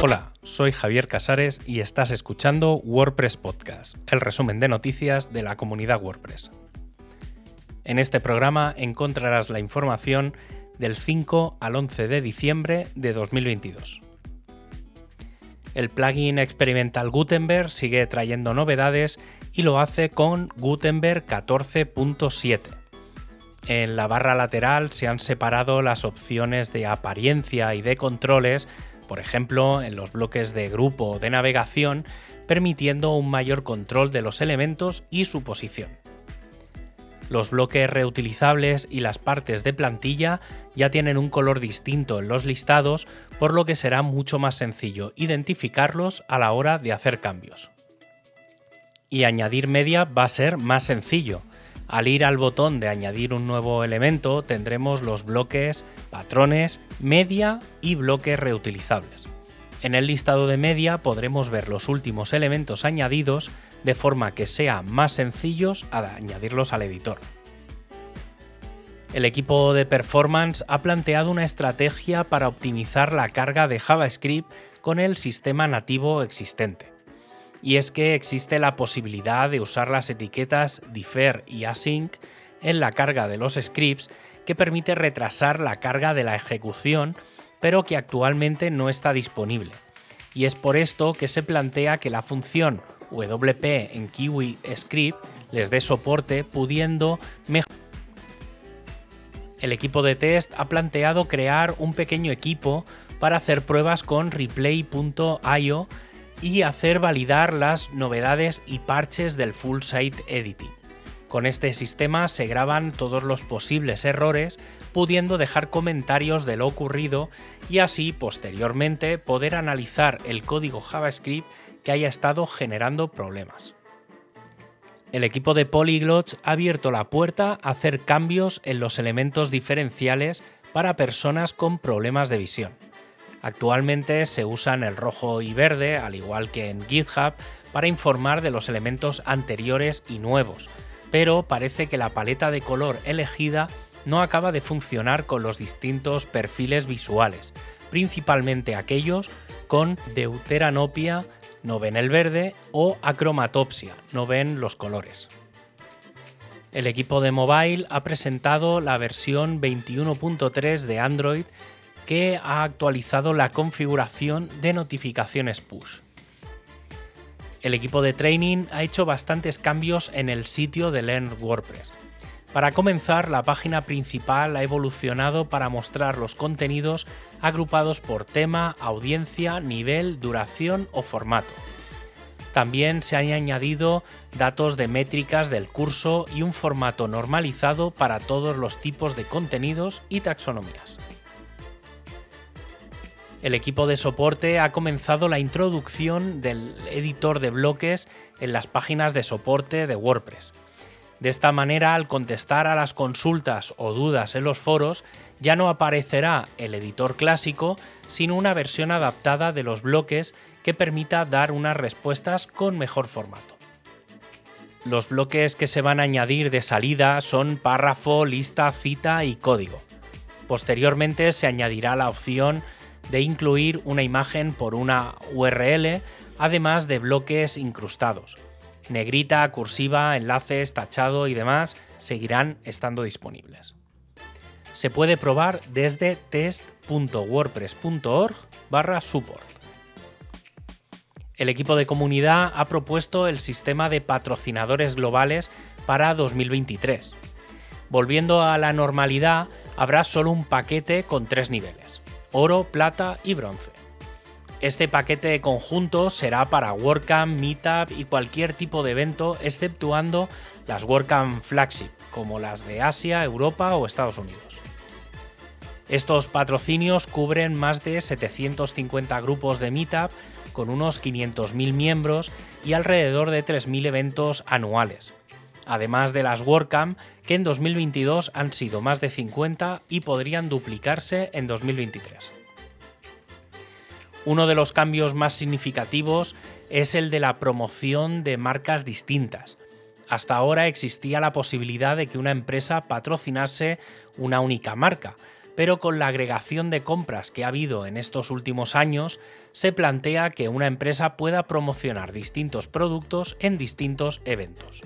Hola, soy Javier Casares y estás escuchando WordPress Podcast, el resumen de noticias de la comunidad WordPress. En este programa encontrarás la información del 5 al 11 de diciembre de 2022. El plugin experimental Gutenberg sigue trayendo novedades y lo hace con Gutenberg 14.7. En la barra lateral se han separado las opciones de apariencia y de controles por ejemplo en los bloques de grupo o de navegación, permitiendo un mayor control de los elementos y su posición. Los bloques reutilizables y las partes de plantilla ya tienen un color distinto en los listados, por lo que será mucho más sencillo identificarlos a la hora de hacer cambios. Y añadir media va a ser más sencillo, al ir al botón de añadir un nuevo elemento tendremos los bloques, patrones, media y bloques reutilizables. En el listado de media podremos ver los últimos elementos añadidos de forma que sea más sencillos añadirlos al editor. El equipo de performance ha planteado una estrategia para optimizar la carga de JavaScript con el sistema nativo existente y es que existe la posibilidad de usar las etiquetas defer y async en la carga de los scripts que permite retrasar la carga de la ejecución, pero que actualmente no está disponible. Y es por esto que se plantea que la función WP en Kiwi Script les dé soporte pudiendo mejorar. El equipo de test ha planteado crear un pequeño equipo para hacer pruebas con replay.io y hacer validar las novedades y parches del Full Site Editing. Con este sistema se graban todos los posibles errores, pudiendo dejar comentarios de lo ocurrido y así posteriormente poder analizar el código JavaScript que haya estado generando problemas. El equipo de Polyglots ha abierto la puerta a hacer cambios en los elementos diferenciales para personas con problemas de visión. Actualmente se usan el rojo y verde, al igual que en GitHub, para informar de los elementos anteriores y nuevos, pero parece que la paleta de color elegida no acaba de funcionar con los distintos perfiles visuales, principalmente aquellos con deuteranopia, no ven el verde, o acromatopsia, no ven los colores. El equipo de mobile ha presentado la versión 21.3 de Android que ha actualizado la configuración de notificaciones push. El equipo de training ha hecho bastantes cambios en el sitio de Learn WordPress. Para comenzar, la página principal ha evolucionado para mostrar los contenidos agrupados por tema, audiencia, nivel, duración o formato. También se han añadido datos de métricas del curso y un formato normalizado para todos los tipos de contenidos y taxonomías el equipo de soporte ha comenzado la introducción del editor de bloques en las páginas de soporte de WordPress. De esta manera, al contestar a las consultas o dudas en los foros, ya no aparecerá el editor clásico, sino una versión adaptada de los bloques que permita dar unas respuestas con mejor formato. Los bloques que se van a añadir de salida son párrafo, lista, cita y código. Posteriormente se añadirá la opción de incluir una imagen por una URL, además de bloques incrustados. Negrita, cursiva, enlaces, tachado y demás seguirán estando disponibles. Se puede probar desde test.wordpress.org barra support. El equipo de comunidad ha propuesto el sistema de patrocinadores globales para 2023. Volviendo a la normalidad, habrá solo un paquete con tres niveles oro, plata y bronce. Este paquete conjunto será para WordCamp, Meetup y cualquier tipo de evento, exceptuando las WordCamp Flagship, como las de Asia, Europa o Estados Unidos. Estos patrocinios cubren más de 750 grupos de Meetup con unos 500.000 miembros y alrededor de 3.000 eventos anuales, además de las WordCamp, que en 2022 han sido más de 50 y podrían duplicarse en 2023. Uno de los cambios más significativos es el de la promoción de marcas distintas. Hasta ahora existía la posibilidad de que una empresa patrocinase una única marca, pero con la agregación de compras que ha habido en estos últimos años, se plantea que una empresa pueda promocionar distintos productos en distintos eventos.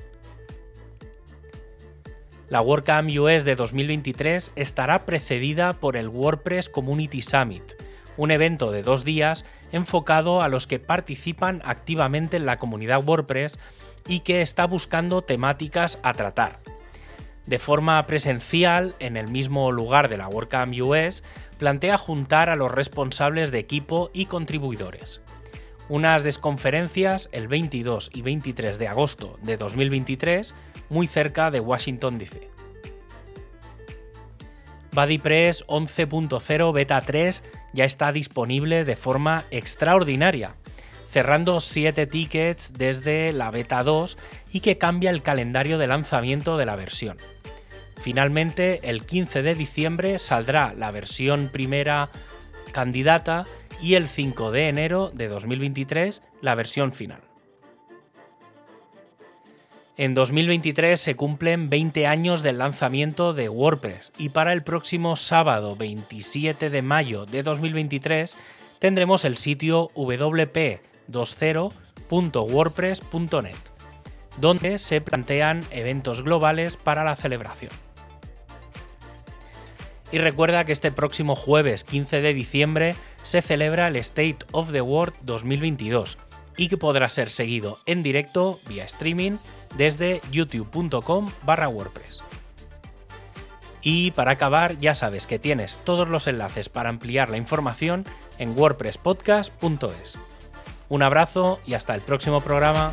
La WordCamp US de 2023 estará precedida por el WordPress Community Summit, un evento de dos días enfocado a los que participan activamente en la comunidad WordPress y que está buscando temáticas a tratar. De forma presencial, en el mismo lugar de la WordCamp US, plantea juntar a los responsables de equipo y contribuidores. Unas desconferencias el 22 y 23 de agosto de 2023 muy cerca de Washington DC. BuddyPress 11.0 Beta 3 ya está disponible de forma extraordinaria, cerrando 7 tickets desde la Beta 2 y que cambia el calendario de lanzamiento de la versión. Finalmente, el 15 de diciembre saldrá la versión primera candidata y el 5 de enero de 2023 la versión final. En 2023 se cumplen 20 años del lanzamiento de WordPress y para el próximo sábado 27 de mayo de 2023 tendremos el sitio wp20.wordpress.net, donde se plantean eventos globales para la celebración. Y recuerda que este próximo jueves 15 de diciembre se celebra el State of the World 2022 y que podrá ser seguido en directo vía streaming desde youtube.com barra WordPress. Y para acabar, ya sabes que tienes todos los enlaces para ampliar la información en wordpresspodcast.es. Un abrazo y hasta el próximo programa.